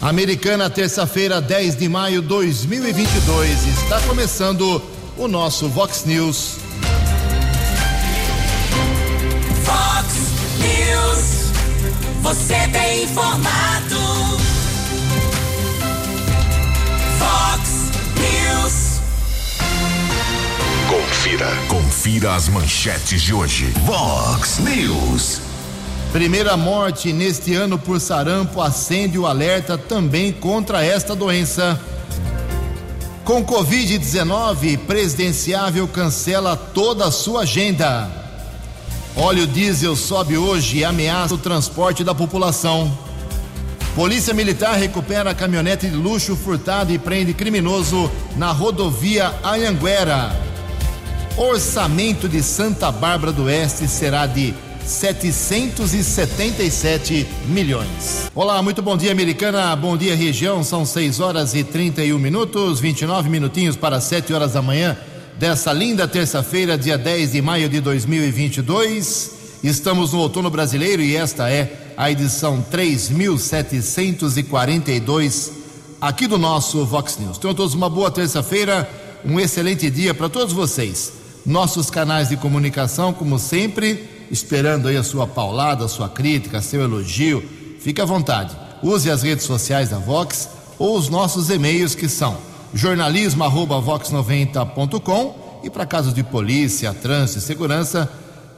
Americana, terça-feira, 10 de maio de 2022. Está começando o nosso Vox News. Vox News. Você tem informado. Vox News. Confira. Confira as manchetes de hoje. Vox News. Primeira morte neste ano por sarampo acende o alerta também contra esta doença. Com Covid-19, presidenciável cancela toda a sua agenda. Óleo diesel sobe hoje e ameaça o transporte da população. Polícia Militar recupera caminhonete de luxo furtada e prende criminoso na rodovia Anhanguera. Orçamento de Santa Bárbara do Oeste será de 777 milhões. Olá, muito bom dia, americana. Bom dia, região. São 6 horas e 31 minutos, 29 minutinhos para 7 horas da manhã dessa linda terça-feira, dia 10 de maio de 2022. Estamos no outono brasileiro e esta é a edição 3742 aqui do nosso Vox News. Tenham todos uma boa terça-feira, um excelente dia para todos vocês. Nossos canais de comunicação, como sempre, esperando aí a sua paulada, a sua crítica, seu elogio. Fique à vontade. Use as redes sociais da Vox ou os nossos e-mails que são jornalismo@vox90.com e para casos de polícia, trânsito e segurança,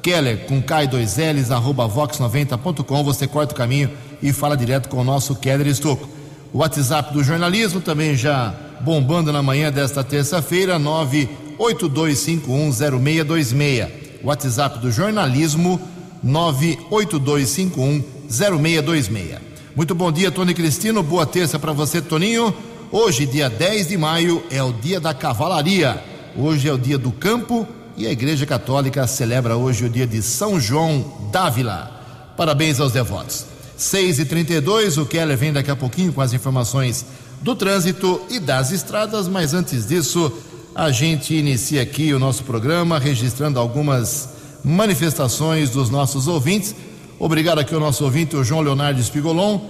Keller com K2Ls arroba vox90.com. Você corta o caminho e fala direto com o nosso Keller Estocco. O WhatsApp do jornalismo também já bombando na manhã desta terça-feira, 982510626. WhatsApp do jornalismo 982510626. Muito bom dia, Tony Cristino. Boa terça para você, Toninho. Hoje, dia 10 de maio, é o dia da cavalaria. Hoje é o dia do campo e a Igreja Católica celebra hoje o dia de São João d'Ávila. Parabéns aos devotos. 6 e 32 o Keller vem daqui a pouquinho com as informações do trânsito e das estradas, mas antes disso, a gente inicia aqui o nosso programa registrando algumas manifestações dos nossos ouvintes. Obrigado aqui ao nosso ouvinte, o João Leonardo Espigolon.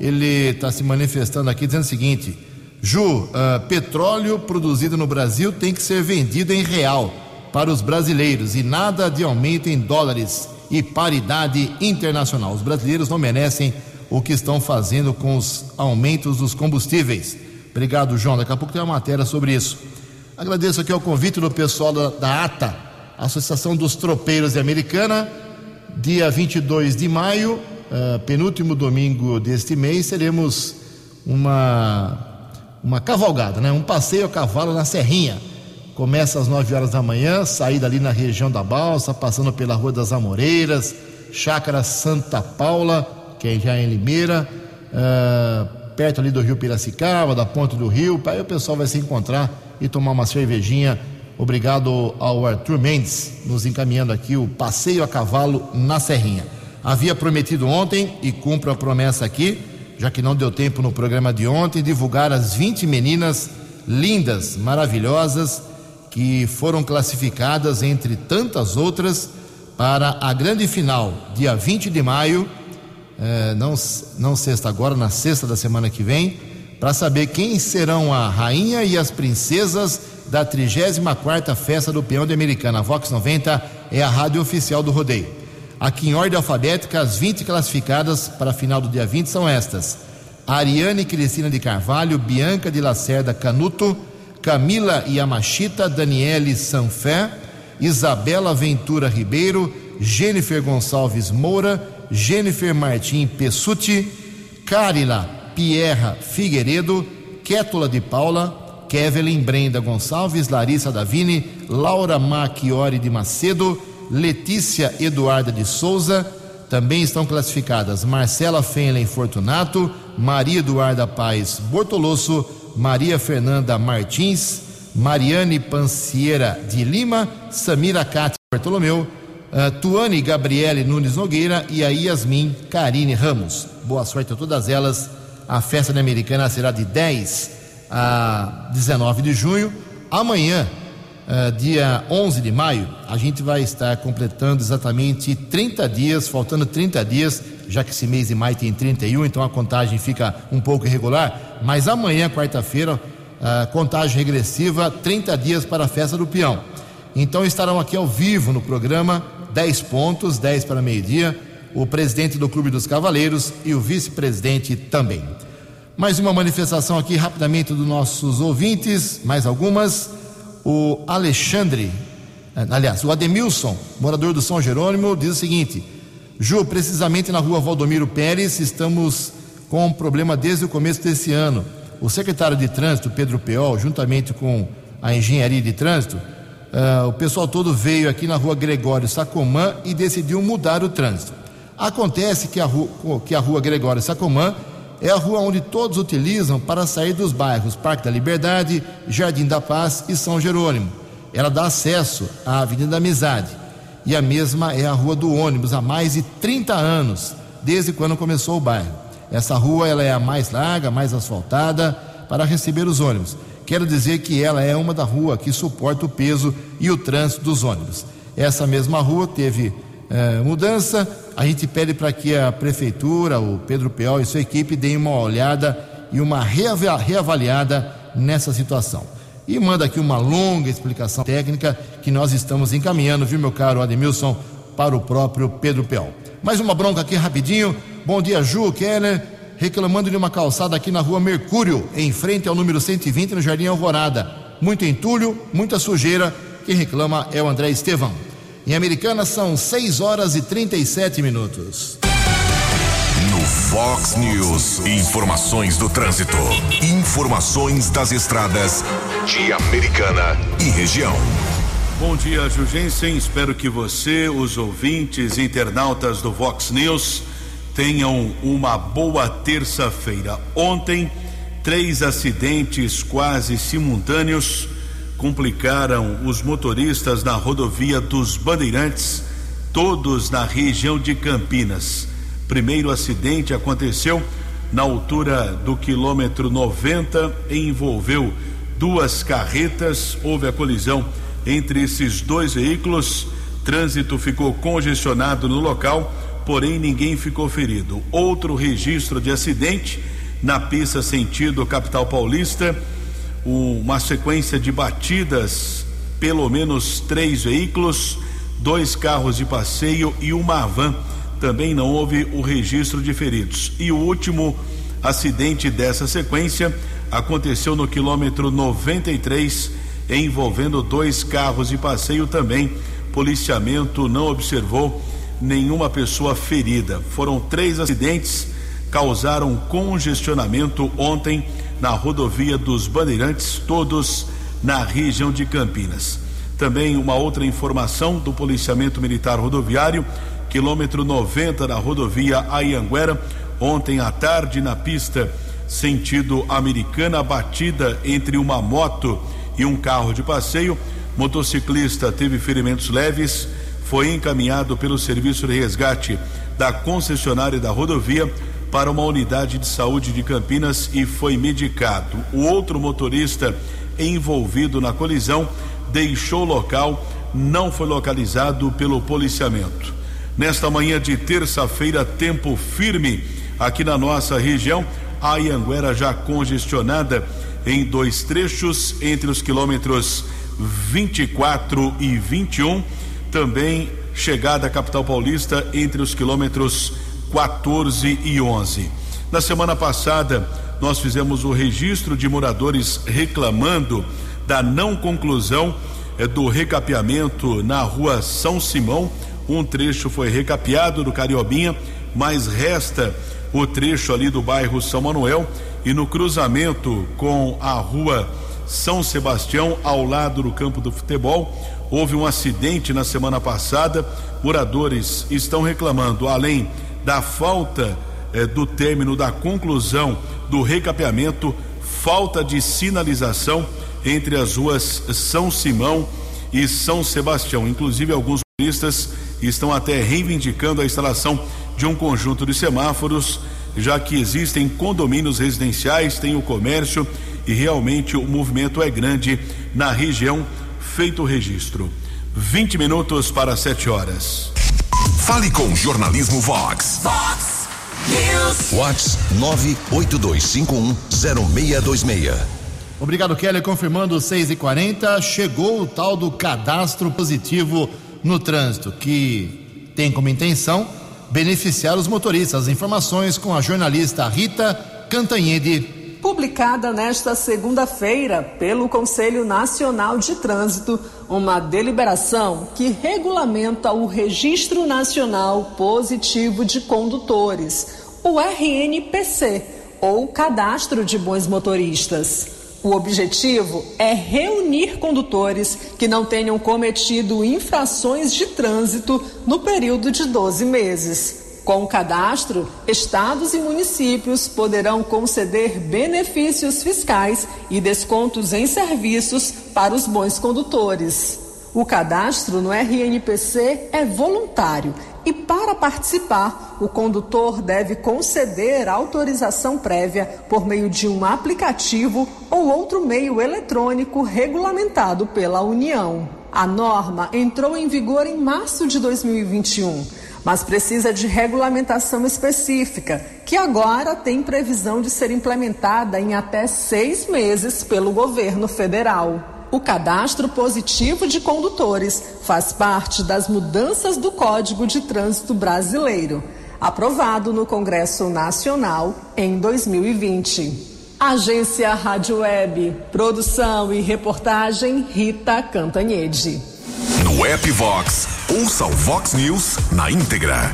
Ele está se manifestando aqui dizendo o seguinte: Ju, uh, petróleo produzido no Brasil tem que ser vendido em real para os brasileiros e nada de aumento em dólares e paridade internacional. Os brasileiros não merecem o que estão fazendo com os aumentos dos combustíveis. Obrigado, João. Daqui a pouco tem uma matéria sobre isso. Agradeço aqui o convite do pessoal da, da ATA, Associação dos Tropeiros de Americana. Dia 22 de maio, uh, penúltimo domingo deste mês, teremos uma, uma cavalgada, né? um passeio a cavalo na Serrinha. Começa às 9 horas da manhã, saída ali na região da Balsa, passando pela Rua das Amoreiras, Chácara Santa Paula, que é já em Limeira, uh, perto ali do Rio Piracicaba, da Ponte do Rio. Aí o pessoal vai se encontrar e tomar uma cervejinha. Obrigado ao Arthur Mendes, nos encaminhando aqui o passeio a cavalo na Serrinha. Havia prometido ontem e cumpro a promessa aqui, já que não deu tempo no programa de ontem, divulgar as 20 meninas lindas, maravilhosas, que foram classificadas entre tantas outras para a grande final, dia 20 de maio, eh, não, não sexta agora, na sexta da semana que vem, para saber quem serão a rainha e as princesas da 34ª Festa do Peão de Americana. A Vox 90 é a rádio oficial do rodeio. Aqui em ordem alfabética, as 20 classificadas para a final do dia 20 são estas: Ariane Cristina de Carvalho, Bianca de Lacerda Canuto, Camila Yamashita, Daniele Sanfé, Isabela Ventura Ribeiro, Jennifer Gonçalves Moura, Jennifer Martim Pessuti, Carila Pierra Figueiredo, Kétula de Paula, Kevelin Brenda Gonçalves, Larissa Davini, Laura Machiori de Macedo, Letícia Eduarda de Souza, também estão classificadas Marcela Fenlen Fortunato, Maria Eduarda Paz Bortolosso, Maria Fernanda Martins, Mariane Pancieira de Lima, Samira Cátia Bartolomeu, uh, Tuane Gabriele Nunes Nogueira e a Yasmin Karine Ramos. Boa sorte a todas elas a festa da Americana será de 10 a 19 de junho. Amanhã, uh, dia 11 de maio, a gente vai estar completando exatamente 30 dias, faltando 30 dias já que esse mês de maio tem 31, então a contagem fica um pouco irregular. Mas amanhã, quarta-feira, a contagem regressiva, 30 dias para a festa do peão. Então estarão aqui ao vivo no programa, 10 pontos, 10 para meio-dia, o presidente do Clube dos Cavaleiros e o vice-presidente também. Mais uma manifestação aqui rapidamente dos nossos ouvintes, mais algumas. O Alexandre, eh, aliás, o Ademilson, morador do São Jerônimo, diz o seguinte: Ju, precisamente na rua Valdomiro Pérez, estamos com um problema desde o começo desse ano. O secretário de Trânsito, Pedro Peol, juntamente com a Engenharia de Trânsito, uh, o pessoal todo veio aqui na rua Gregório Sacomã e decidiu mudar o trânsito. Acontece que a rua, que a rua Gregório Sacomã é a rua onde todos utilizam para sair dos bairros Parque da Liberdade, Jardim da Paz e São Jerônimo. Ela dá acesso à Avenida da Amizade. E a mesma é a Rua do Ônibus há mais de 30 anos, desde quando começou o bairro. Essa rua ela é a mais larga, mais asfaltada para receber os ônibus. Quero dizer que ela é uma da rua que suporta o peso e o trânsito dos ônibus. Essa mesma rua teve eh, mudança, a gente pede para que a prefeitura, o Pedro Peol e sua equipe deem uma olhada e uma reavaliada nessa situação. E manda aqui uma longa explicação técnica que nós estamos encaminhando, viu, meu caro Ademilson, para o próprio Pedro Peol. Mais uma bronca aqui rapidinho. Bom dia, Ju, Keller, reclamando de uma calçada aqui na rua Mercúrio, em frente ao número 120, no Jardim Alvorada. Muito entulho, muita sujeira. Quem reclama é o André Estevão. Em Americana são 6 horas e 37 minutos. No Fox News, informações do trânsito. Informações das estradas de Americana e região. Bom dia, Jugensen. Espero que você, os ouvintes, internautas do Vox News, tenham uma boa terça-feira. Ontem, três acidentes quase simultâneos complicaram os motoristas na rodovia dos Bandeirantes, todos na região de Campinas. Primeiro acidente aconteceu na altura do quilômetro 90 e envolveu duas carretas. Houve a colisão entre esses dois veículos. Trânsito ficou congestionado no local, porém ninguém ficou ferido. Outro registro de acidente na pista sentido capital paulista uma sequência de batidas, pelo menos três veículos, dois carros de passeio e uma van. Também não houve o registro de feridos. E o último acidente dessa sequência aconteceu no quilômetro 93, envolvendo dois carros de passeio também. Policiamento não observou nenhuma pessoa ferida. Foram três acidentes, causaram congestionamento ontem na rodovia dos Bandeirantes, todos na região de Campinas. Também uma outra informação do policiamento militar rodoviário, quilômetro 90 da rodovia Ayanguera, ontem à tarde na pista sentido americana, batida entre uma moto e um carro de passeio. Motociclista teve ferimentos leves, foi encaminhado pelo serviço de resgate da concessionária da rodovia para uma unidade de saúde de Campinas e foi medicado. O outro motorista envolvido na colisão deixou o local, não foi localizado pelo policiamento. Nesta manhã de terça-feira, tempo firme aqui na nossa região, a Ianguera já congestionada em dois trechos entre os quilômetros 24 e 21, também chegada à capital paulista entre os quilômetros 14 e 11. Na semana passada, nós fizemos o registro de moradores reclamando da não conclusão eh, do recapeamento na rua São Simão. Um trecho foi recapeado do Cariobinha, mas resta o trecho ali do bairro São Manuel e no cruzamento com a rua São Sebastião, ao lado do campo do futebol. Houve um acidente na semana passada. Moradores estão reclamando, além da falta eh, do término da conclusão do recapeamento, falta de sinalização entre as ruas São Simão e São Sebastião. Inclusive, alguns turistas estão até reivindicando a instalação de um conjunto de semáforos, já que existem condomínios residenciais, tem o comércio e realmente o movimento é grande na região. Feito o registro. 20 minutos para 7 horas. Fale com Jornalismo Vox. Vox News. Whats 982510626. Obrigado, Kelly. Confirmando 6 e 40 chegou o tal do cadastro positivo no trânsito, que tem como intenção beneficiar os motoristas. As informações com a jornalista Rita Cantanhede. Publicada nesta segunda-feira pelo Conselho Nacional de Trânsito, uma deliberação que regulamenta o Registro Nacional Positivo de Condutores, o RNPC, ou Cadastro de Bons Motoristas. O objetivo é reunir condutores que não tenham cometido infrações de trânsito no período de 12 meses. Com o cadastro, estados e municípios poderão conceder benefícios fiscais e descontos em serviços para os bons condutores. O cadastro no RNPC é voluntário e, para participar, o condutor deve conceder autorização prévia por meio de um aplicativo ou outro meio eletrônico regulamentado pela União. A norma entrou em vigor em março de 2021 mas precisa de regulamentação específica, que agora tem previsão de ser implementada em até seis meses pelo governo federal. O cadastro positivo de condutores faz parte das mudanças do Código de Trânsito Brasileiro, aprovado no Congresso Nacional em 2020. Agência Rádio Web, produção e reportagem Rita Cantanhede. No app Vox, ouça o Vox News na íntegra.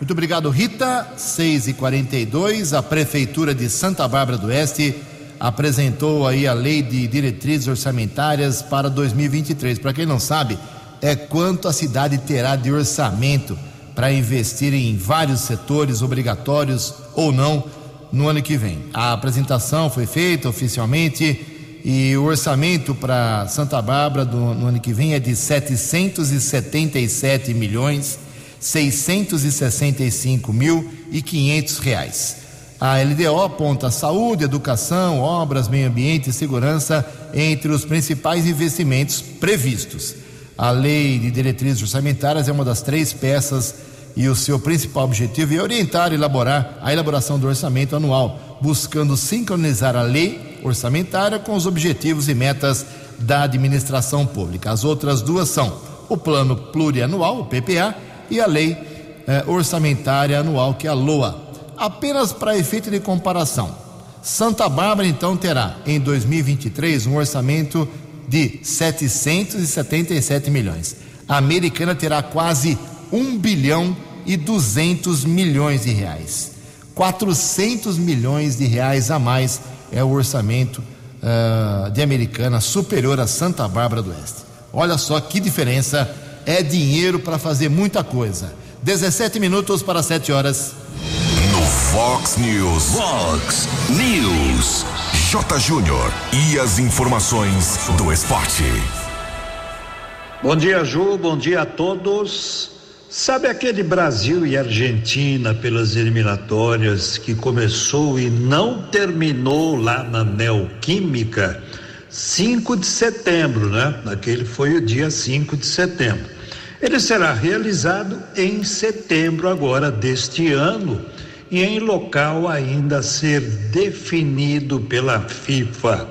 Muito obrigado, Rita. 6 e 42 a Prefeitura de Santa Bárbara do Oeste apresentou aí a lei de diretrizes orçamentárias para 2023. Para quem não sabe, é quanto a cidade terá de orçamento para investir em vários setores obrigatórios ou não no ano que vem. A apresentação foi feita oficialmente e o orçamento para Santa Bárbara do, no ano que vem é de 777 milhões 665 mil e 500 reais. A LDO aponta saúde, educação, obras, meio ambiente e segurança entre os principais investimentos previstos. A lei de diretrizes orçamentárias é uma das três peças e o seu principal objetivo é orientar e elaborar a elaboração do orçamento anual, buscando sincronizar a lei orçamentária com os objetivos e metas da administração pública. As outras duas são o Plano Plurianual, o PPA, e a Lei eh, Orçamentária Anual, que é a LOA. Apenas para efeito de comparação, Santa Bárbara então terá em 2023 um orçamento de 777 milhões. A Americana terá quase 1 bilhão e 200 milhões de reais. 400 milhões de reais a mais é o orçamento uh, de Americana superior a Santa Bárbara do Oeste. Olha só que diferença, é dinheiro para fazer muita coisa. 17 minutos para 7 horas. No Fox News. Fox News. J. Júnior. E as informações do esporte. Bom dia, Ju. Bom dia a todos. Sabe aquele Brasil e Argentina pelas eliminatórias que começou e não terminou lá na Neoquímica? 5 de setembro, né? Aquele foi o dia 5 de setembro. Ele será realizado em setembro agora deste ano e em local ainda a ser definido pela FIFA.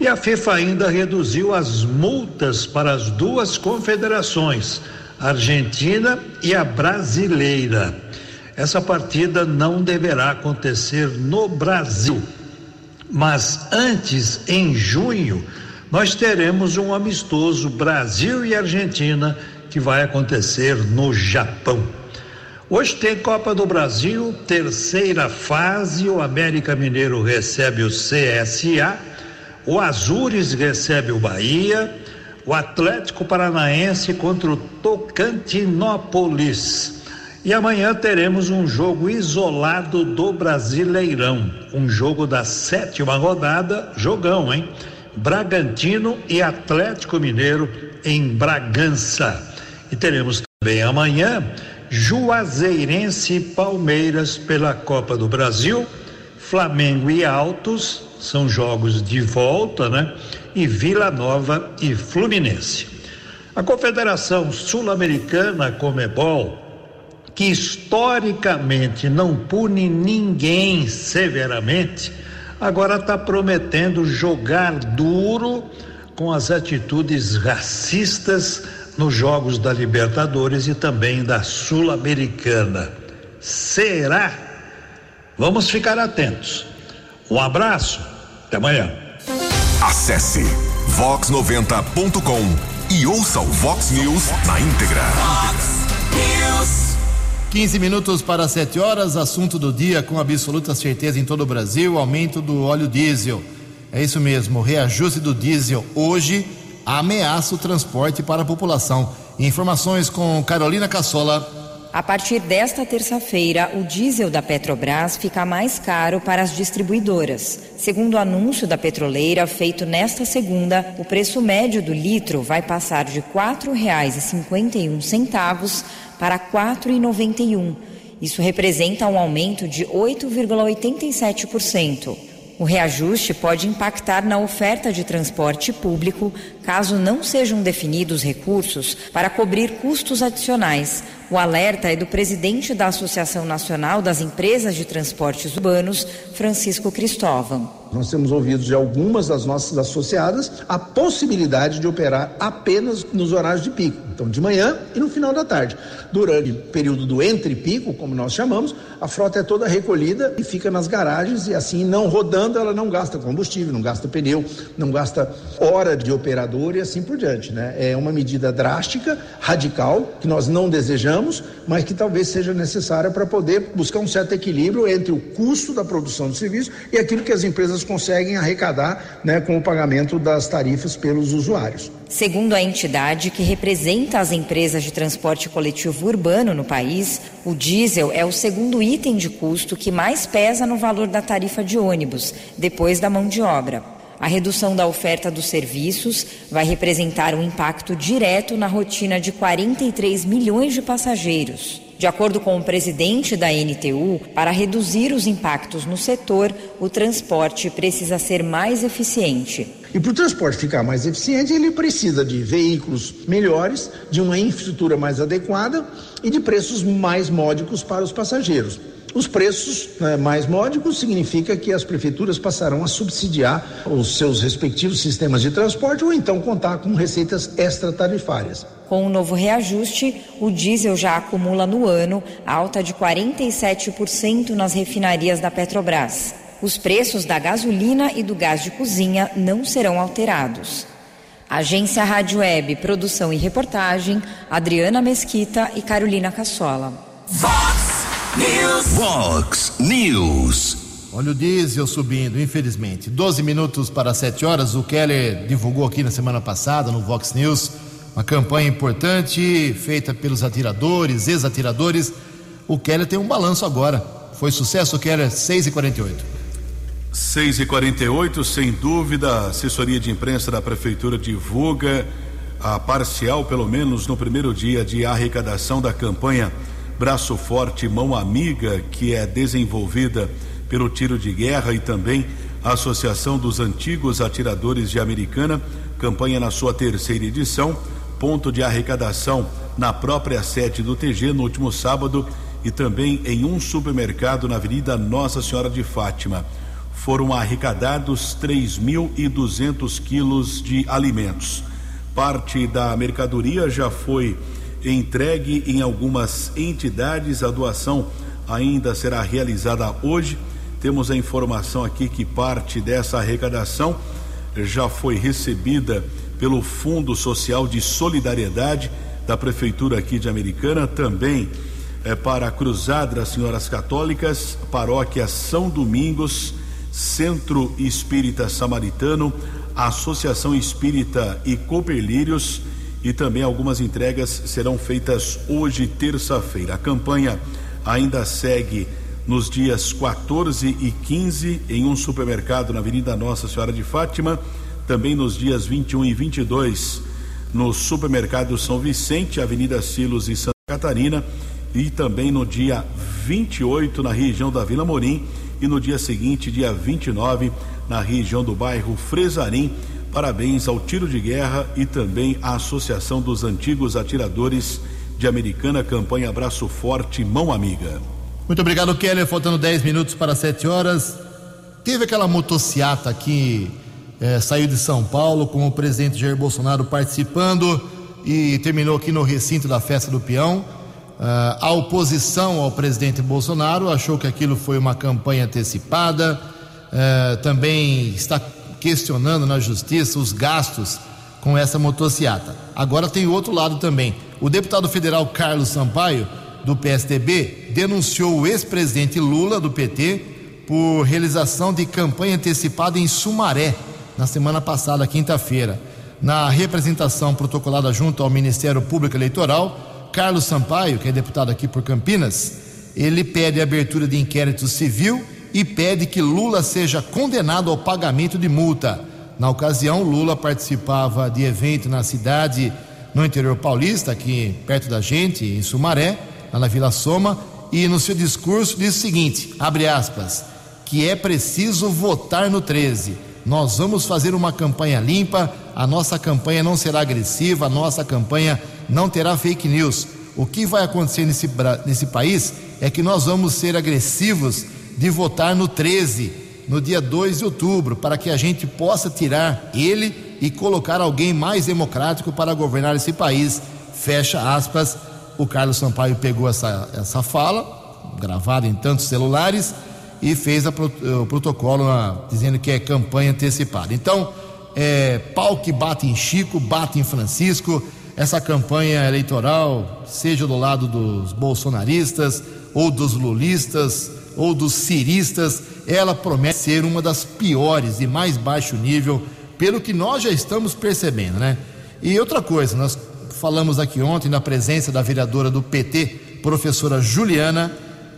E a FIFA ainda reduziu as multas para as duas confederações Argentina e a brasileira. Essa partida não deverá acontecer no Brasil. Mas antes, em junho, nós teremos um amistoso Brasil e Argentina que vai acontecer no Japão. Hoje tem Copa do Brasil, terceira fase. O América Mineiro recebe o CSA, o Azures recebe o Bahia, o Atlético Paranaense contra o Tocantinópolis. E amanhã teremos um jogo isolado do Brasileirão, um jogo da sétima rodada, jogão, hein? Bragantino e Atlético Mineiro em Bragança. E teremos também amanhã Juazeirense e Palmeiras pela Copa do Brasil, Flamengo e Altos, são jogos de volta, né? E Vila Nova e Fluminense. A Confederação Sul-Americana Comebol que historicamente não pune ninguém severamente, agora está prometendo jogar duro com as atitudes racistas nos Jogos da Libertadores e também da Sul-Americana. Será? Vamos ficar atentos. Um abraço, até amanhã. Acesse vox90.com e ouça o Vox News na íntegra. Fox News. 15 minutos para 7 horas, assunto do dia com absoluta certeza em todo o Brasil, aumento do óleo diesel. É isso mesmo, reajuste do diesel hoje ameaça o transporte para a população. Informações com Carolina Cassola. A partir desta terça-feira, o diesel da Petrobras fica mais caro para as distribuidoras. Segundo o anúncio da petroleira feito nesta segunda, o preço médio do litro vai passar de R$ 4,51 para R$ 4,91. Isso representa um aumento de 8,87%. O reajuste pode impactar na oferta de transporte público caso não sejam definidos recursos para cobrir custos adicionais. O alerta é do presidente da Associação Nacional das Empresas de Transportes Urbanos, Francisco Cristóvão. Nós temos ouvido de algumas das nossas associadas a possibilidade de operar apenas nos horários de pico, então de manhã e no final da tarde. Durante o período do entre pico, como nós chamamos, a frota é toda recolhida e fica nas garagens e assim não rodando, ela não gasta combustível, não gasta pneu, não gasta hora de operador e assim por diante, né? É uma medida drástica, radical, que nós não desejamos, mas que talvez seja necessária para poder buscar um certo equilíbrio entre o custo da produção do serviço e aquilo que as empresas conseguem arrecadar né, com o pagamento das tarifas pelos usuários. Segundo a entidade que representa as empresas de transporte coletivo urbano no país, o diesel é o segundo item de custo que mais pesa no valor da tarifa de ônibus, depois da mão de obra. A redução da oferta dos serviços vai representar um impacto direto na rotina de 43 milhões de passageiros. De acordo com o presidente da NTU, para reduzir os impactos no setor, o transporte precisa ser mais eficiente. E para o transporte ficar mais eficiente, ele precisa de veículos melhores, de uma infraestrutura mais adequada e de preços mais módicos para os passageiros. Os preços né, mais módicos significa que as prefeituras passarão a subsidiar os seus respectivos sistemas de transporte ou então contar com receitas extratarifárias. Com o novo reajuste, o diesel já acumula no ano alta de 47% nas refinarias da Petrobras. Os preços da gasolina e do gás de cozinha não serão alterados. Agência Rádio Web, produção e reportagem, Adriana Mesquita e Carolina Cassola. Fox News. Vox News. Olha o diesel subindo, infelizmente. 12 minutos para 7 horas. O Keller divulgou aqui na semana passada, no Vox News, uma campanha importante feita pelos atiradores, ex-atiradores. O Keller tem um balanço agora. Foi sucesso, Keller, 6 e 48 6 e 48 sem dúvida, a assessoria de imprensa da Prefeitura divulga a parcial, pelo menos no primeiro dia de arrecadação da campanha Braço Forte Mão Amiga, que é desenvolvida pelo Tiro de Guerra e também a Associação dos Antigos Atiradores de Americana, campanha na sua terceira edição, ponto de arrecadação na própria sede do TG no último sábado e também em um supermercado na Avenida Nossa Senhora de Fátima foram arrecadados 3.200 quilos de alimentos. Parte da mercadoria já foi entregue em algumas entidades. A doação ainda será realizada hoje. Temos a informação aqui que parte dessa arrecadação já foi recebida pelo Fundo Social de Solidariedade da Prefeitura aqui de Americana, também é, para a Cruzada das Senhoras Católicas, Paróquia São Domingos Centro Espírita Samaritano, Associação Espírita e Cooperlírios e também algumas entregas serão feitas hoje, terça-feira. A campanha ainda segue nos dias 14 e 15 em um supermercado na Avenida Nossa Senhora de Fátima, também nos dias 21 e 22 no supermercado São Vicente, Avenida Silos e Santa Catarina, e também no dia 28 na região da Vila Morim e no dia seguinte, dia 29, na região do bairro Fresarim. Parabéns ao Tiro de Guerra e também à Associação dos Antigos Atiradores de Americana, campanha Abraço Forte, Mão Amiga. Muito obrigado, Keller. Faltando 10 minutos para 7 horas. Teve aquela motociata que eh, saiu de São Paulo com o presidente Jair Bolsonaro participando e terminou aqui no recinto da festa do peão. Uh, a oposição ao presidente Bolsonaro achou que aquilo foi uma campanha antecipada, uh, também está questionando na justiça os gastos com essa motociata. Agora tem outro lado também. O deputado federal Carlos Sampaio, do PSDB, denunciou o ex-presidente Lula, do PT, por realização de campanha antecipada em Sumaré, na semana passada, quinta-feira. Na representação protocolada junto ao Ministério Público Eleitoral, Carlos Sampaio, que é deputado aqui por Campinas, ele pede abertura de inquérito civil e pede que Lula seja condenado ao pagamento de multa. Na ocasião, Lula participava de evento na cidade, no interior paulista, aqui perto da gente, em Sumaré, lá na Vila Soma, e no seu discurso disse o seguinte: abre aspas, que é preciso votar no 13. Nós vamos fazer uma campanha limpa, a nossa campanha não será agressiva, a nossa campanha não terá fake news. O que vai acontecer nesse, nesse país é que nós vamos ser agressivos de votar no 13, no dia 2 de outubro, para que a gente possa tirar ele e colocar alguém mais democrático para governar esse país. Fecha aspas. O Carlos Sampaio pegou essa, essa fala, gravada em tantos celulares, e fez a, o protocolo dizendo que é campanha antecipada. Então, é, pau que bate em Chico, bate em Francisco essa campanha eleitoral, seja do lado dos bolsonaristas, ou dos lulistas, ou dos ciristas, ela promete ser uma das piores e mais baixo nível, pelo que nós já estamos percebendo, né? E outra coisa, nós falamos aqui ontem na presença da vereadora do PT, professora Juliana,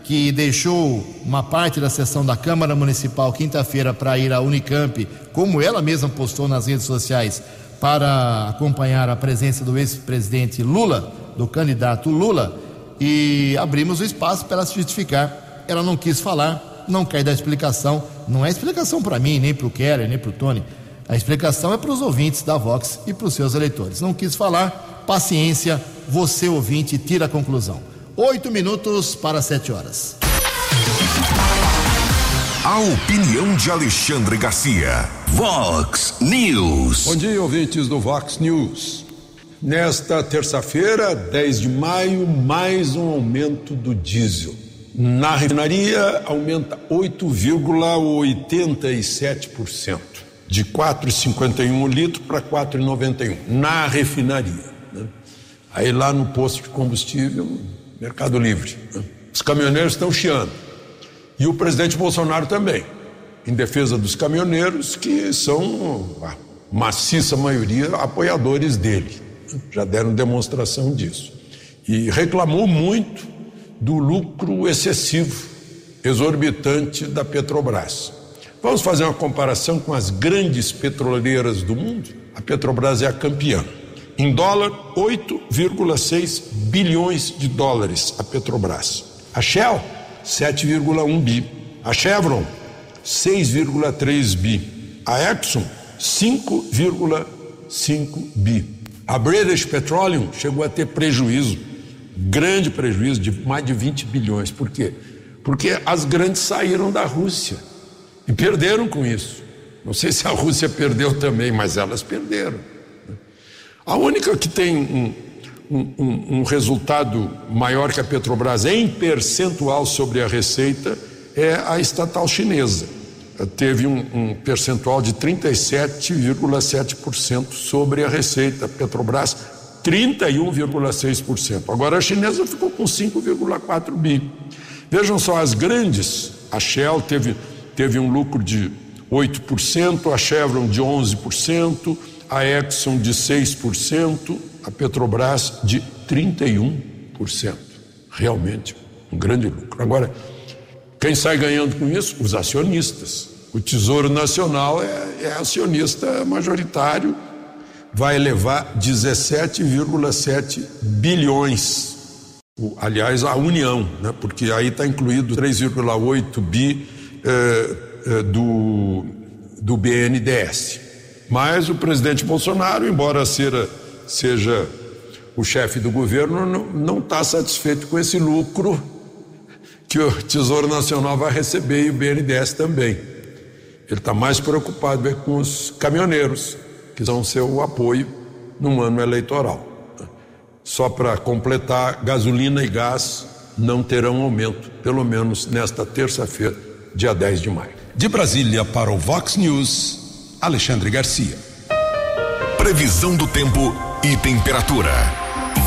que deixou uma parte da sessão da Câmara Municipal quinta-feira para ir à Unicamp, como ela mesma postou nas redes sociais, para acompanhar a presença do ex-presidente Lula, do candidato Lula, e abrimos o espaço para ela se justificar. Ela não quis falar, não quer dar explicação. Não é explicação para mim, nem para o Keller, nem para o Tony. A explicação é para os ouvintes da Vox e para os seus eleitores. Não quis falar, paciência, você ouvinte tira a conclusão. Oito minutos para sete horas. A opinião de Alexandre Garcia. Vox News. Bom dia, ouvintes do Vox News. Nesta terça-feira, 10 de maio, mais um aumento do diesel. Na refinaria, aumenta 8,87%, de 4,51 o litro para 4,91 na refinaria. Né? Aí lá no posto de combustível, Mercado Livre. Né? Os caminhoneiros estão chiando e o presidente Bolsonaro também, em defesa dos caminhoneiros, que são a maciça maioria apoiadores dele. Já deram demonstração disso. E reclamou muito do lucro excessivo, exorbitante da Petrobras. Vamos fazer uma comparação com as grandes petroleiras do mundo? A Petrobras é a campeã. Em dólar, 8,6 bilhões de dólares a Petrobras. A Shell, 7,1 bi. A Chevron, 6,3 bi. A Exxon, 5,5 bi. A British Petroleum chegou a ter prejuízo, grande prejuízo de mais de 20 bilhões. Por quê? Porque as grandes saíram da Rússia e perderam com isso. Não sei se a Rússia perdeu também, mas elas perderam. A única que tem um, um, um, resultado maior que a Petrobras em percentual sobre a receita é a estatal chinesa. Teve um, percentual de 37,7% sobre a receita. Petrobras, 31,6%. Agora a chinesa ficou com 5,4 bi. Vejam só, as grandes, a Shell teve, teve um lucro de 8%, a Chevron de 11%, a Exxon de 6%, a Petrobras de 31%. Realmente, um grande lucro. Agora, quem sai ganhando com isso? Os acionistas. O Tesouro Nacional é, é acionista majoritário, vai levar 17,7 bilhões. O, aliás, a União, né? porque aí está incluído 3,8 bi eh, eh, do, do BNDES. Mas o presidente Bolsonaro, embora seja seja o chefe do governo não está satisfeito com esse lucro que o Tesouro Nacional vai receber e o BNDES também. Ele está mais preocupado é com os caminhoneiros, que são seu apoio num ano eleitoral. Só para completar, gasolina e gás não terão aumento, pelo menos nesta terça-feira, dia 10 de maio. De Brasília para o Vox News, Alexandre Garcia. Previsão do tempo e temperatura.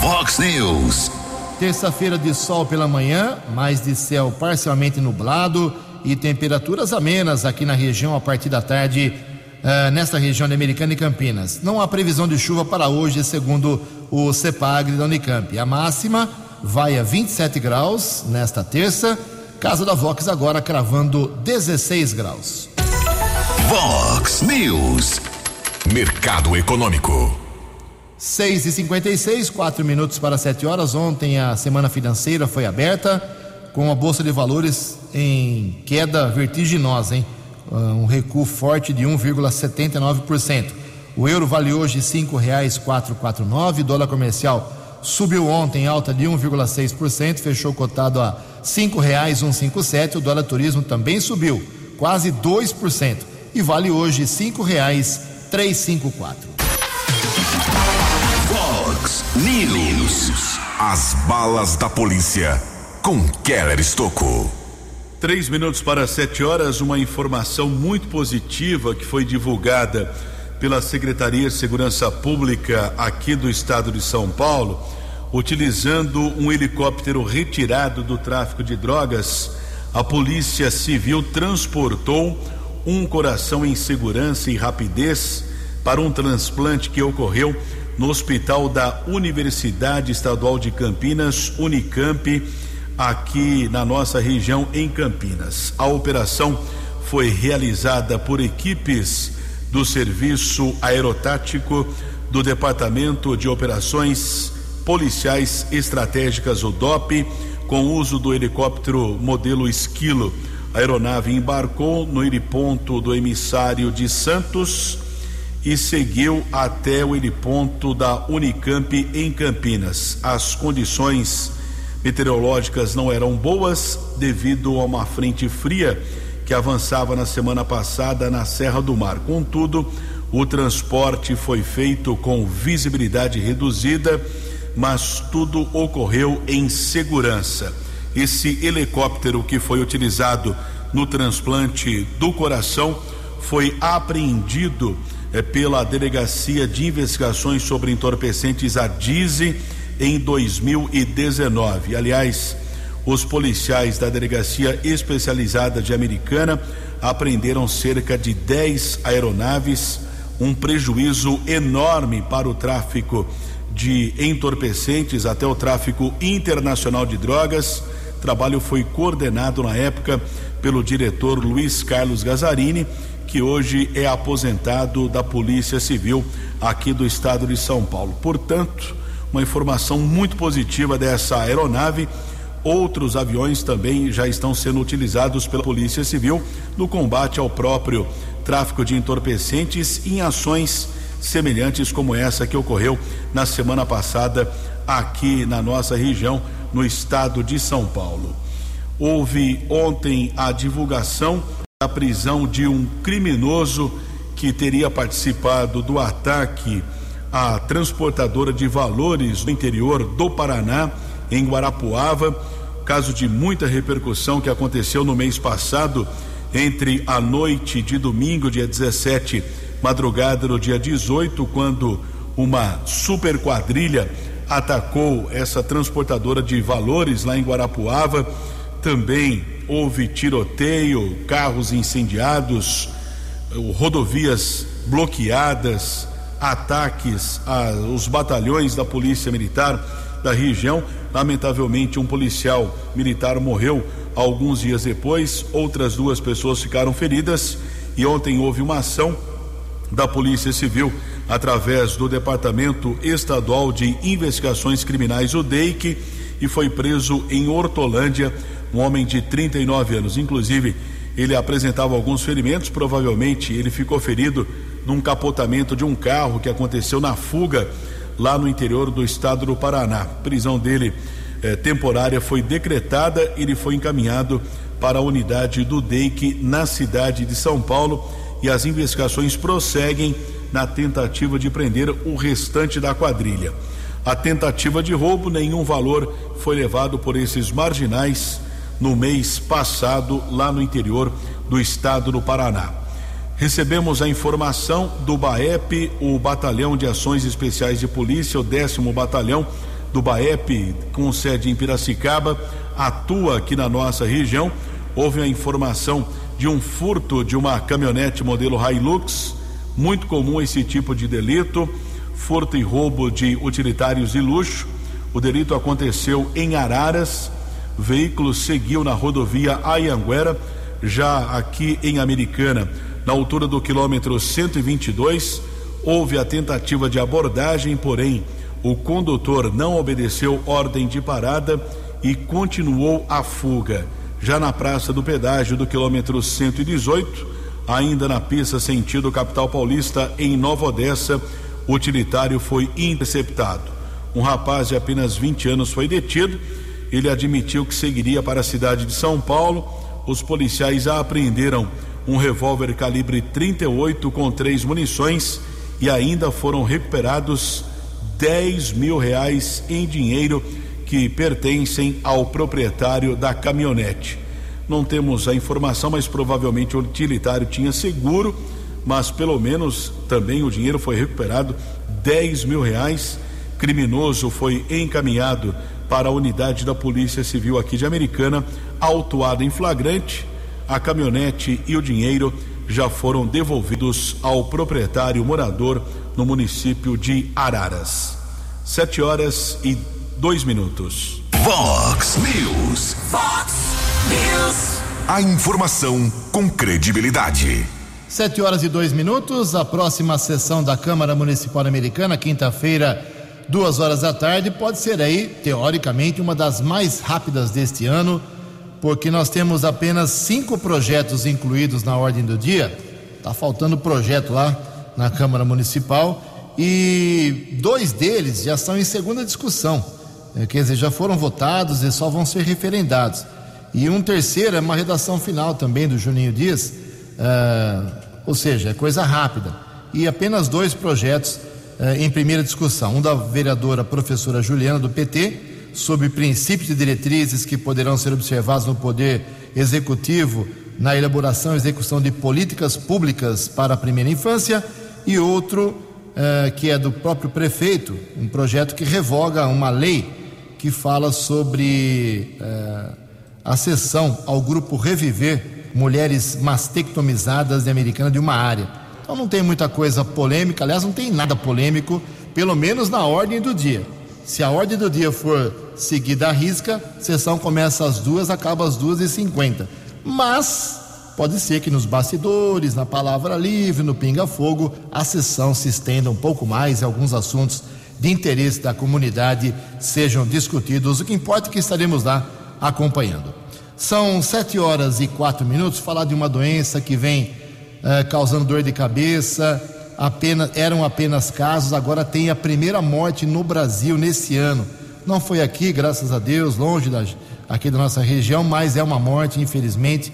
Vox News. Terça-feira de sol pela manhã, mais de céu parcialmente nublado e temperaturas amenas aqui na região a partir da tarde, uh, nesta região de Americana e Campinas. Não há previsão de chuva para hoje, segundo o CEPAGRE da Unicamp. A máxima vai a 27 graus nesta terça. Casa da Vox agora cravando 16 graus. Vox News. Mercado Econômico. 6 e 56 4 minutos para 7 horas. Ontem a semana financeira foi aberta com a Bolsa de Valores em queda vertiginosa, hein? Ah, um recuo forte de 1,79%. O euro vale hoje R$ 5,449, dólar comercial subiu ontem, alta de 1,6%, fechou cotado a R$ 5,157. O dólar turismo também subiu, quase 2%, e vale hoje R$ 5,354. Fox News. As balas da polícia com Keller Estocou. Três minutos para sete horas, uma informação muito positiva que foi divulgada pela Secretaria de Segurança Pública aqui do estado de São Paulo, utilizando um helicóptero retirado do tráfico de drogas, a Polícia Civil transportou um coração em segurança e rapidez para um transplante que ocorreu no Hospital da Universidade Estadual de Campinas, Unicamp, aqui na nossa região em Campinas. A operação foi realizada por equipes do Serviço Aerotático do Departamento de Operações Policiais Estratégicas, o DOP, com uso do helicóptero modelo Esquilo. A aeronave embarcou no heliponto do emissário de Santos e seguiu até o heliponto da Unicamp em Campinas. As condições meteorológicas não eram boas devido a uma frente fria que avançava na semana passada na Serra do Mar. Contudo, o transporte foi feito com visibilidade reduzida, mas tudo ocorreu em segurança. Esse helicóptero que foi utilizado no transplante do coração foi apreendido é, pela Delegacia de Investigações sobre Entorpecentes, a DIZE, em 2019. Aliás, os policiais da Delegacia Especializada de Americana apreenderam cerca de 10 aeronaves, um prejuízo enorme para o tráfico de entorpecentes até o tráfico internacional de drogas. Trabalho foi coordenado na época pelo diretor Luiz Carlos Gazarini que hoje é aposentado da Polícia Civil aqui do estado de São Paulo. Portanto, uma informação muito positiva dessa aeronave. Outros aviões também já estão sendo utilizados pela Polícia Civil no combate ao próprio tráfico de entorpecentes em ações semelhantes como essa que ocorreu na semana passada aqui na nossa região, no estado de São Paulo. Houve ontem a divulgação a prisão de um criminoso que teria participado do ataque à transportadora de valores do interior do Paraná, em Guarapuava. Caso de muita repercussão que aconteceu no mês passado, entre a noite de domingo, dia 17, madrugada do dia 18, quando uma super quadrilha atacou essa transportadora de valores lá em Guarapuava. Também houve tiroteio, carros incendiados, rodovias bloqueadas, ataques aos batalhões da Polícia Militar da região. Lamentavelmente, um policial militar morreu alguns dias depois, outras duas pessoas ficaram feridas e ontem houve uma ação da Polícia Civil através do Departamento Estadual de Investigações Criminais, o DEIC, e foi preso em Hortolândia um homem de 39 anos. Inclusive, ele apresentava alguns ferimentos, provavelmente ele ficou ferido num capotamento de um carro que aconteceu na fuga lá no interior do estado do Paraná. A prisão dele eh, temporária foi decretada ele foi encaminhado para a unidade do DEIC na cidade de São Paulo e as investigações prosseguem na tentativa de prender o restante da quadrilha. A tentativa de roubo, nenhum valor foi levado por esses marginais no mês passado, lá no interior do estado do Paraná. Recebemos a informação do BAEP, o Batalhão de Ações Especiais de Polícia, o décimo batalhão do BAEP, com sede em Piracicaba, atua aqui na nossa região. Houve a informação de um furto de uma caminhonete modelo Hilux, muito comum esse tipo de delito, furto e roubo de utilitários de luxo. O delito aconteceu em Araras. O veículo seguiu na rodovia Ayanguera, já aqui em Americana, na altura do quilômetro 122. Houve a tentativa de abordagem, porém o condutor não obedeceu ordem de parada e continuou a fuga. Já na praça do pedágio do quilômetro 118, ainda na pista sentido capital paulista em Nova Odessa, o utilitário foi interceptado. Um rapaz de apenas 20 anos foi detido. Ele admitiu que seguiria para a cidade de São Paulo. Os policiais apreenderam um revólver calibre 38 com três munições e ainda foram recuperados 10 mil reais em dinheiro que pertencem ao proprietário da caminhonete. Não temos a informação, mas provavelmente o utilitário tinha seguro, mas pelo menos também o dinheiro foi recuperado 10 mil reais. Criminoso foi encaminhado para a unidade da Polícia Civil aqui de Americana, autuado em flagrante. A caminhonete e o dinheiro já foram devolvidos ao proprietário morador no município de Araras. Sete horas e dois minutos. Vox News. Fox News. A informação com credibilidade. Sete horas e dois minutos. A próxima sessão da Câmara Municipal Americana, quinta-feira, duas horas da tarde, pode ser aí, teoricamente, uma das mais rápidas deste ano, porque nós temos apenas cinco projetos incluídos na ordem do dia. Está faltando projeto lá na Câmara Municipal e dois deles já estão em segunda discussão. É, quer dizer, já foram votados e só vão ser referendados. E um terceiro é uma redação final também do Juninho Dias, uh, ou seja, é coisa rápida. E apenas dois projetos uh, em primeira discussão: um da vereadora professora Juliana, do PT, sobre princípios e diretrizes que poderão ser observados no Poder Executivo na elaboração e execução de políticas públicas para a primeira infância, e outro uh, que é do próprio prefeito, um projeto que revoga uma lei que fala sobre é, a cessão ao grupo Reviver Mulheres Mastectomizadas de Americana de uma área. Então não tem muita coisa polêmica, aliás, não tem nada polêmico, pelo menos na ordem do dia. Se a ordem do dia for seguida à risca, sessão começa às duas, acaba às duas e cinquenta. Mas pode ser que nos bastidores, na palavra livre, no pinga-fogo, a sessão se estenda um pouco mais em alguns assuntos de interesse da comunidade sejam discutidos. O que importa é que estaremos lá acompanhando. São sete horas e quatro minutos. Falar de uma doença que vem eh, causando dor de cabeça. Apenas, eram apenas casos, agora tem a primeira morte no Brasil nesse ano. Não foi aqui, graças a Deus, longe da, aqui da nossa região, mas é uma morte, infelizmente,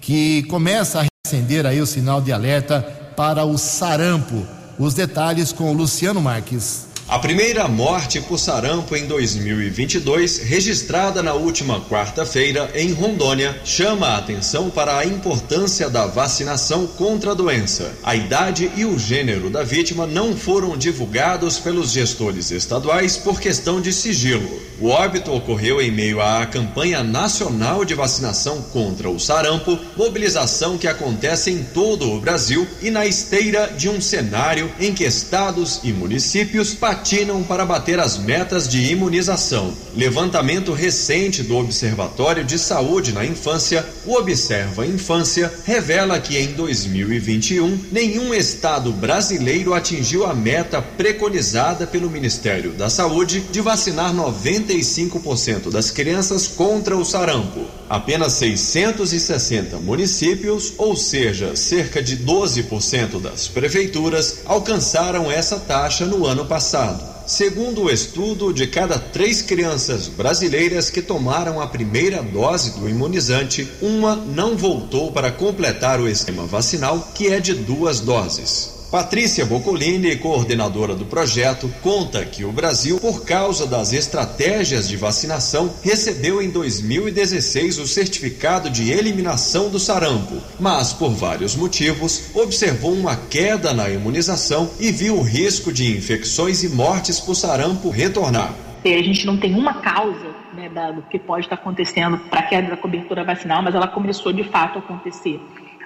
que começa a acender aí o sinal de alerta para o sarampo. Os detalhes com o Luciano Marques. A primeira morte por sarampo em 2022, registrada na última quarta-feira em Rondônia, chama a atenção para a importância da vacinação contra a doença. A idade e o gênero da vítima não foram divulgados pelos gestores estaduais por questão de sigilo. O óbito ocorreu em meio à campanha nacional de vacinação contra o sarampo, mobilização que acontece em todo o Brasil e na esteira de um cenário em que estados e municípios patinam para bater as metas de imunização. Levantamento recente do Observatório de Saúde na Infância, o Observa Infância, revela que em 2021 nenhum estado brasileiro atingiu a meta preconizada pelo Ministério da Saúde de vacinar 95% das crianças contra o sarampo. Apenas 660 municípios, ou seja, cerca de 12% das prefeituras, alcançaram essa taxa no ano passado. Segundo o estudo, de cada três crianças brasileiras que tomaram a primeira dose do imunizante, uma não voltou para completar o esquema vacinal, que é de duas doses. Patrícia Boccolini, coordenadora do projeto, conta que o Brasil, por causa das estratégias de vacinação, recebeu em 2016 o certificado de eliminação do sarampo, mas por vários motivos observou uma queda na imunização e viu o risco de infecções e mortes por sarampo retornar. A gente não tem uma causa né, do que pode estar acontecendo para a queda da cobertura vacinal, mas ela começou de fato a acontecer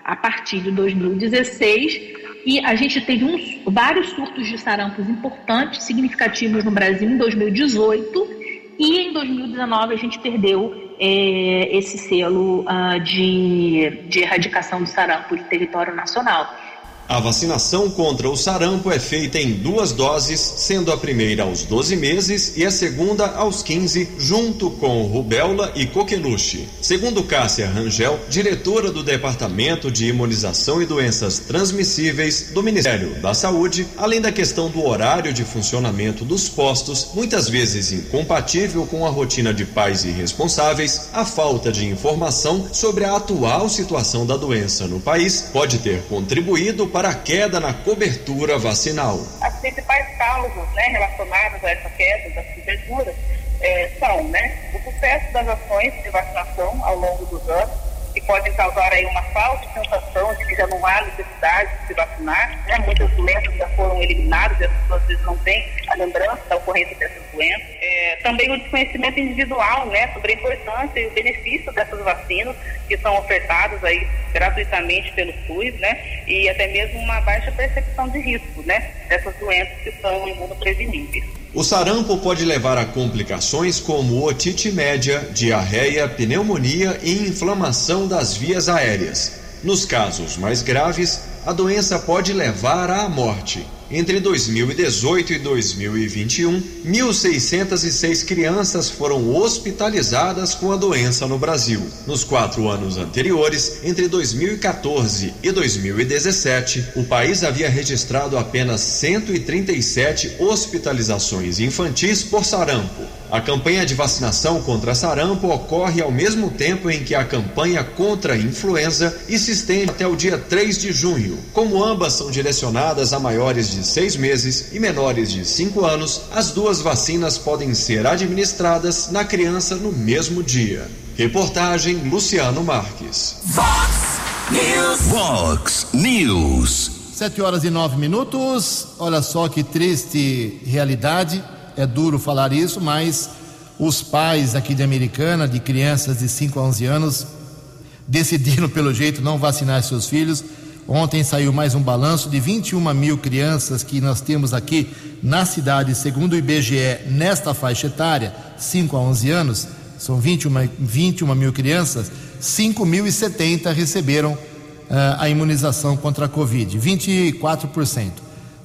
a partir de 2016 e a gente teve uns, vários surtos de sarampos importantes, significativos no Brasil em 2018 e em 2019 a gente perdeu é, esse selo uh, de, de erradicação do sarampo de território nacional. A vacinação contra o sarampo é feita em duas doses, sendo a primeira aos 12 meses e a segunda aos 15, junto com rubéola e coqueluche. Segundo Cássia Rangel, diretora do Departamento de Imunização e Doenças Transmissíveis do Ministério da Saúde, além da questão do horário de funcionamento dos postos, muitas vezes incompatível com a rotina de pais e responsáveis, a falta de informação sobre a atual situação da doença no país pode ter contribuído para a queda na cobertura vacinal. As principais causas né, relacionadas a essa queda da cobertura é, são né, o sucesso das ações de vacinação ao longo dos anos, que podem causar aí uma falsa sensação de que já não há necessidade de se vacinar. Né? Muitas doenças já foram eliminadas as pessoas às vezes não têm a lembrança da ocorrência dessas doenças. É, também o desconhecimento individual né, sobre a importância e o benefício dessas vacinas que são ofertadas aí gratuitamente pelo SUS, né? E até mesmo uma baixa percepção de risco, né? Dessas doenças que são imunopreveníveis. O sarampo pode levar a complicações como otite média, diarreia, pneumonia e inflamação das vias aéreas. Nos casos mais graves, a doença pode levar à morte. Entre 2018 e 2021, 1.606 crianças foram hospitalizadas com a doença no Brasil. Nos quatro anos anteriores, entre 2014 e 2017, o país havia registrado apenas 137 hospitalizações infantis por sarampo. A campanha de vacinação contra sarampo ocorre ao mesmo tempo em que a campanha contra a influenza e se estende até o dia 3 de junho. Como ambas são direcionadas a maiores de seis meses e menores de 5 anos, as duas vacinas podem ser administradas na criança no mesmo dia. Reportagem Luciano Marques. Fox News. Vox News. Sete horas e nove minutos. Olha só que triste realidade. É duro falar isso, mas os pais aqui de Americana, de crianças de 5 a 11 anos, decidiram, pelo jeito, não vacinar seus filhos. Ontem saiu mais um balanço de 21 mil crianças que nós temos aqui na cidade, segundo o IBGE, nesta faixa etária, 5 a 11 anos, são 21, 21 mil crianças, 5.070 receberam uh, a imunização contra a Covid, 24%.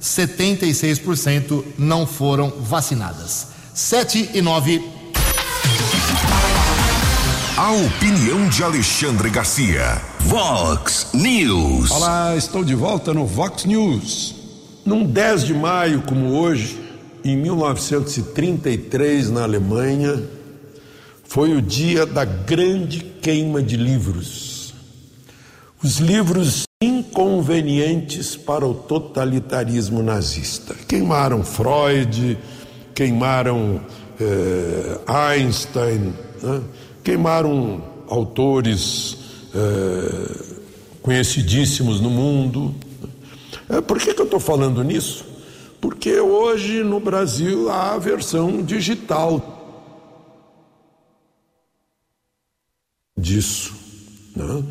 76% não foram vacinadas. 7 e 9. A opinião de Alexandre Garcia. Vox News. Olá, estou de volta no Vox News. Num 10 de maio, como hoje, em 1933, na Alemanha, foi o dia da grande queima de livros. Os livros inconvenientes para o totalitarismo nazista. Queimaram Freud, queimaram eh, Einstein, né? Queimaram autores eh, conhecidíssimos no mundo. Eh, por que, que eu estou falando nisso? Porque hoje no Brasil há a versão digital disso. Né?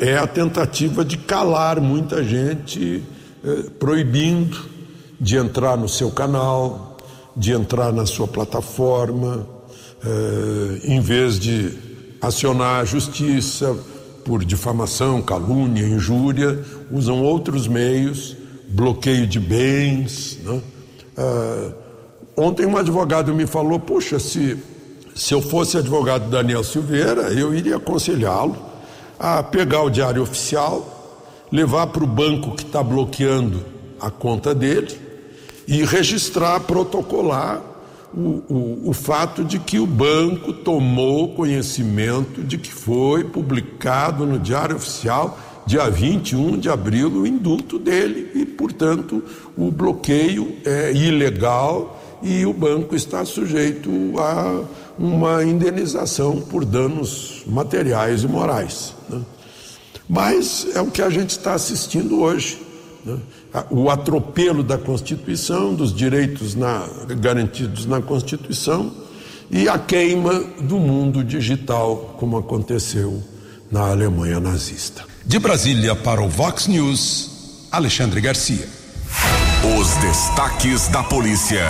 É, é a tentativa de calar muita gente, é, proibindo de entrar no seu canal, de entrar na sua plataforma, é, em vez de acionar a justiça por difamação, calúnia, injúria, usam outros meios, bloqueio de bens. Né? É, ontem um advogado me falou: puxa, se, se eu fosse advogado Daniel Silveira, eu iria aconselhá-lo a pegar o diário oficial, levar para o banco que está bloqueando a conta dele e registrar, protocolar o, o, o, fato de que o banco tomou conhecimento de que foi publicado no Diário Oficial, dia 21 de abril, o indulto dele e, portanto, o bloqueio é ilegal e o banco está sujeito a uma indenização por danos materiais e morais. Né? Mas é o que a gente está assistindo hoje. Né? O atropelo da Constituição, dos direitos na, garantidos na Constituição e a queima do mundo digital, como aconteceu na Alemanha nazista. De Brasília para o Vox News, Alexandre Garcia. Os destaques da polícia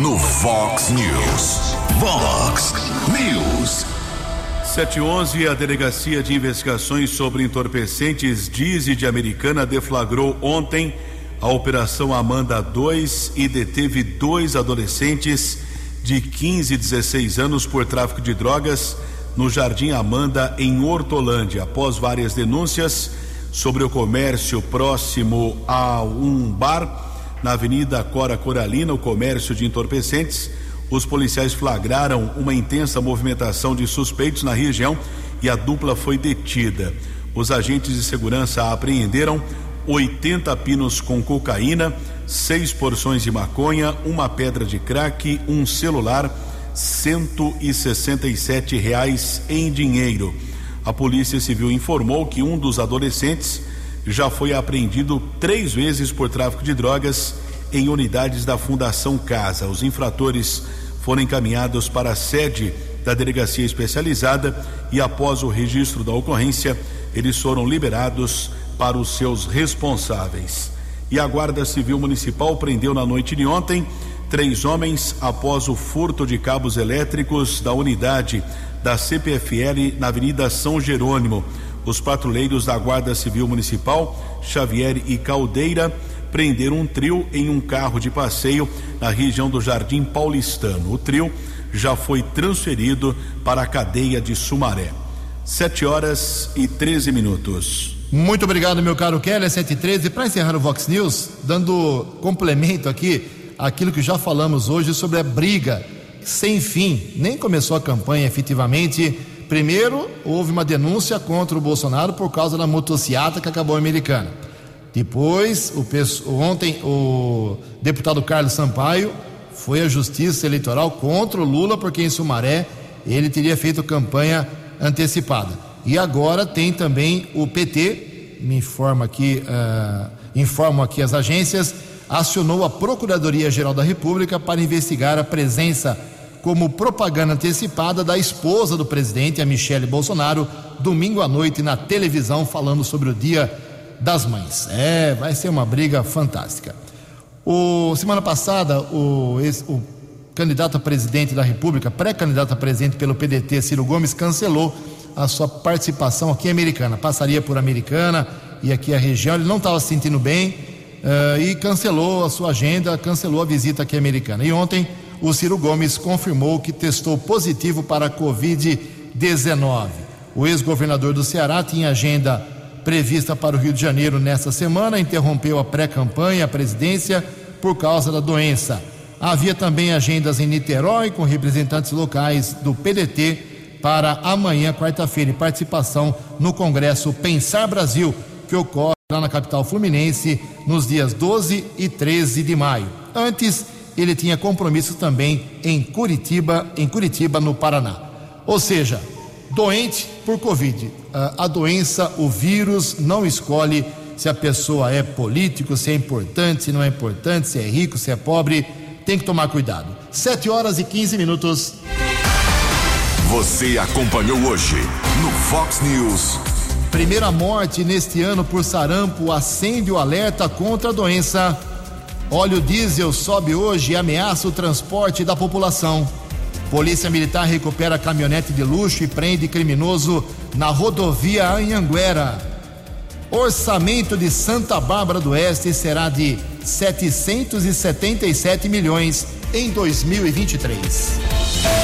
no Vox News. Vox News. 711, a Delegacia de Investigações sobre Entorpecentes Dize de Americana deflagrou ontem a Operação Amanda 2 e deteve dois adolescentes de 15 e 16 anos por tráfico de drogas no Jardim Amanda, em Hortolândia, após várias denúncias sobre o comércio próximo a um bar na Avenida Cora Coralina, o comércio de entorpecentes. Os policiais flagraram uma intensa movimentação de suspeitos na região e a dupla foi detida. Os agentes de segurança apreenderam 80 pinos com cocaína, seis porções de maconha, uma pedra de crack, um celular, 167 reais em dinheiro. A Polícia Civil informou que um dos adolescentes já foi apreendido três vezes por tráfico de drogas em unidades da Fundação Casa. Os infratores foram encaminhados para a sede da delegacia especializada e, após o registro da ocorrência, eles foram liberados para os seus responsáveis. E a Guarda Civil Municipal prendeu na noite de ontem três homens após o furto de cabos elétricos da unidade da CPFL na Avenida São Jerônimo. Os patrulheiros da Guarda Civil Municipal, Xavier e Caldeira, prenderam um trio em um carro de passeio na região do Jardim Paulistano. O trio já foi transferido para a cadeia de Sumaré. Sete horas e 13 minutos. Muito obrigado, meu caro Kelly, 7 e 13. Para encerrar o Vox News, dando complemento aqui aquilo que já falamos hoje sobre a briga sem fim. Nem começou a campanha efetivamente Primeiro, houve uma denúncia contra o Bolsonaro por causa da motociata que acabou americana. Depois, o, ontem, o deputado Carlos Sampaio foi à Justiça Eleitoral contra o Lula, porque em Sumaré ele teria feito campanha antecipada. E agora tem também o PT, me informa aqui, uh, informam aqui as agências, acionou a Procuradoria-Geral da República para investigar a presença como propaganda antecipada da esposa do presidente, a Michele Bolsonaro, domingo à noite na televisão, falando sobre o Dia das Mães. É, vai ser uma briga fantástica. O, semana passada, o, o candidato a presidente da República, pré-candidato a presidente pelo PDT, Ciro Gomes, cancelou a sua participação aqui em Americana. Passaria por Americana e aqui a região. Ele não estava se sentindo bem uh, e cancelou a sua agenda, cancelou a visita aqui em Americana. E ontem o Ciro Gomes confirmou que testou positivo para a Covid-19. O ex-governador do Ceará tinha agenda prevista para o Rio de Janeiro nesta semana, interrompeu a pré-campanha à presidência por causa da doença. Havia também agendas em Niterói com representantes locais do PDT para amanhã, quarta-feira, e participação no Congresso Pensar Brasil, que ocorre lá na capital fluminense nos dias 12 e 13 de maio. Antes, ele tinha compromisso também em Curitiba, em Curitiba, no Paraná. Ou seja, doente por Covid. A doença, o vírus, não escolhe se a pessoa é político, se é importante, se não é importante, se é rico, se é pobre. Tem que tomar cuidado. Sete horas e 15 minutos. Você acompanhou hoje no Fox News. Primeira morte neste ano por sarampo acende o alerta contra a doença. Óleo diesel sobe hoje e ameaça o transporte da população. Polícia Militar recupera caminhonete de luxo e prende criminoso na rodovia Anhanguera. Orçamento de Santa Bárbara do Oeste será de 777 milhões em 2023.